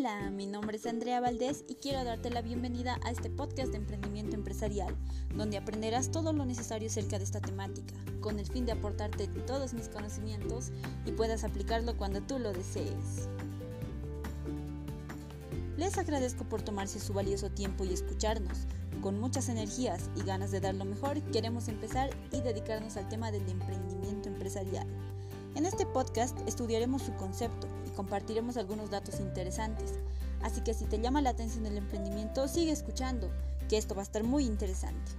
Hola, mi nombre es Andrea Valdés y quiero darte la bienvenida a este podcast de emprendimiento empresarial, donde aprenderás todo lo necesario acerca de esta temática, con el fin de aportarte todos mis conocimientos y puedas aplicarlo cuando tú lo desees. Les agradezco por tomarse su valioso tiempo y escucharnos. Con muchas energías y ganas de dar lo mejor, queremos empezar y dedicarnos al tema del emprendimiento empresarial. En este podcast estudiaremos su concepto y compartiremos algunos datos interesantes. Así que si te llama la atención el emprendimiento, sigue escuchando, que esto va a estar muy interesante.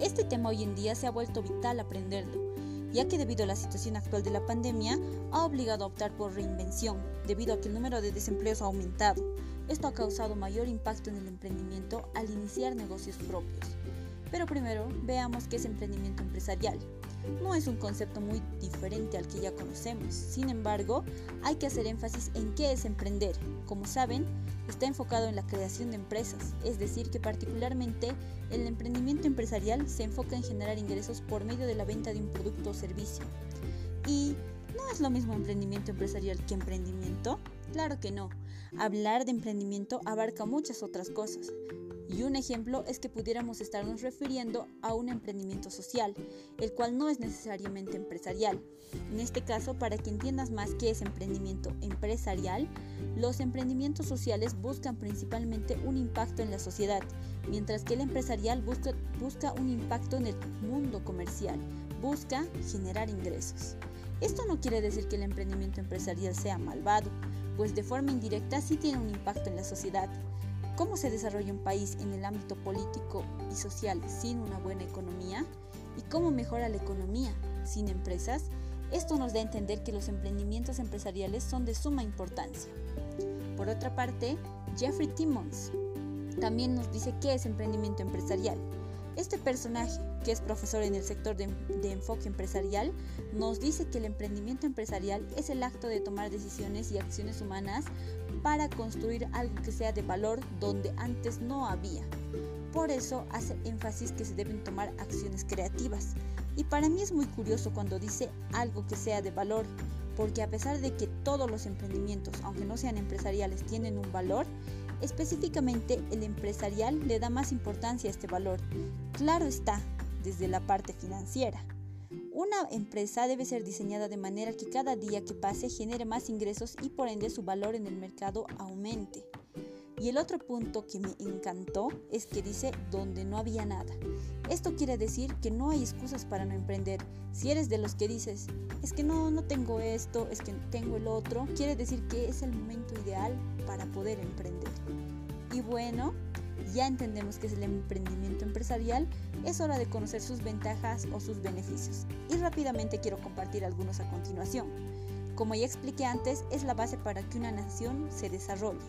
Este tema hoy en día se ha vuelto vital aprenderlo, ya que debido a la situación actual de la pandemia ha obligado a optar por reinvención, debido a que el número de desempleos ha aumentado. Esto ha causado mayor impacto en el emprendimiento al iniciar negocios propios. Pero primero veamos qué es emprendimiento empresarial. No es un concepto muy diferente al que ya conocemos, sin embargo, hay que hacer énfasis en qué es emprender. Como saben, está enfocado en la creación de empresas, es decir, que particularmente el emprendimiento empresarial se enfoca en generar ingresos por medio de la venta de un producto o servicio. ¿Y no es lo mismo emprendimiento empresarial que emprendimiento? Claro que no. Hablar de emprendimiento abarca muchas otras cosas. Y un ejemplo es que pudiéramos estarnos refiriendo a un emprendimiento social, el cual no es necesariamente empresarial. En este caso, para que entiendas más qué es emprendimiento empresarial, los emprendimientos sociales buscan principalmente un impacto en la sociedad, mientras que el empresarial busca, busca un impacto en el mundo comercial, busca generar ingresos. Esto no quiere decir que el emprendimiento empresarial sea malvado, pues de forma indirecta sí tiene un impacto en la sociedad. ¿Cómo se desarrolla un país en el ámbito político y social sin una buena economía? ¿Y cómo mejora la economía sin empresas? Esto nos da a entender que los emprendimientos empresariales son de suma importancia. Por otra parte, Jeffrey Timmons también nos dice qué es emprendimiento empresarial. Este personaje, que es profesor en el sector de, de, enfoque empresarial, nos dice que el emprendimiento empresarial es el acto de tomar decisiones y acciones humanas para construir algo que sea de valor donde antes no había. Por eso hace énfasis que se deben tomar acciones creativas. Y para mí es muy curioso cuando dice algo que sea de valor, porque a pesar de que todos los emprendimientos, aunque no sean empresariales, tienen un valor, específicamente el empresarial le da más importancia a este valor. Claro está, desde la parte financiera. Una empresa debe ser diseñada de manera que cada día que pase genere más ingresos y por ende su valor en el mercado aumente. Y el otro punto que me encantó es que dice donde no había nada. Esto quiere decir que no hay excusas para no emprender. Si eres de los que dices, es que no, no tengo esto, es que tengo el otro, quiere decir que es el momento ideal para poder emprender. Y bueno, ya entendemos que es el emprendimiento empresarial, es hora de conocer sus ventajas o sus beneficios. Y rápidamente quiero compartir algunos a continuación. Como ya expliqué antes, es la base para que una nación se desarrolle.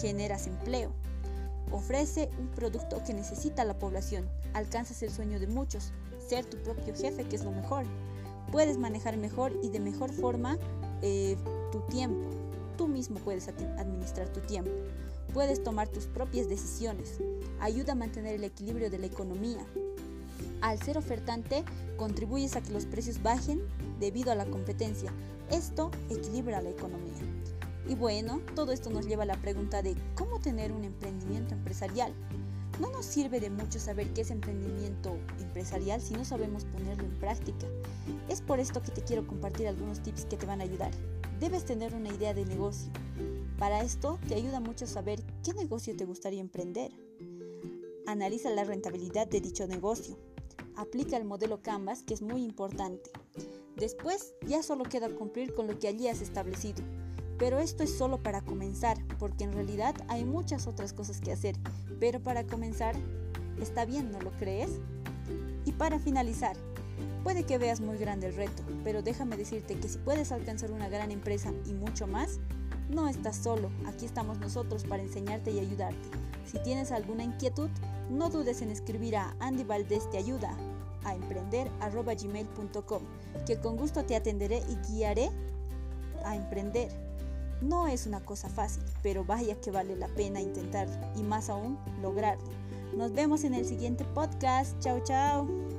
Generas empleo. Ofrece un producto que necesita la población. Alcanzas el sueño de muchos, ser tu propio jefe, que es lo mejor. Puedes manejar mejor y de mejor forma eh, tu tiempo. Tú mismo puedes administrar tu tiempo Puedes tomar tus propias decisiones. Ayuda a mantener el equilibrio de la economía. Al ser ofertante, contribuyes a que los precios bajen debido a la competencia. Esto equilibra la economía. Y bueno, todo esto nos lleva a la pregunta de cómo tener un emprendimiento empresarial. No nos sirve de mucho saber qué es emprendimiento empresarial si no sabemos ponerlo en práctica. Es por esto que te quiero compartir algunos tips que te van a ayudar. Debes tener una idea de negocio. Para esto te ayuda mucho saber qué negocio te gustaría emprender. Analiza la rentabilidad de dicho negocio. Aplica el modelo Canvas, que es muy importante. Después ya solo queda cumplir con lo que allí has establecido. Pero esto es solo para comenzar, porque en realidad hay muchas otras cosas que hacer. Pero para comenzar, está bien, ¿no lo crees? Y para finalizar, puede que veas muy grande el reto, pero déjame decirte que si puedes alcanzar una gran empresa y mucho más, no estás solo, aquí estamos nosotros para enseñarte y ayudarte. Si tienes alguna inquietud, no dudes en escribir a Andy Valdés Te Ayuda a emprender.gmail.com, que con gusto te atenderé y guiaré a emprender. No es una cosa fácil, pero vaya que vale la pena intentar y más aún lograrlo. Nos vemos en el siguiente podcast. Chao, chao.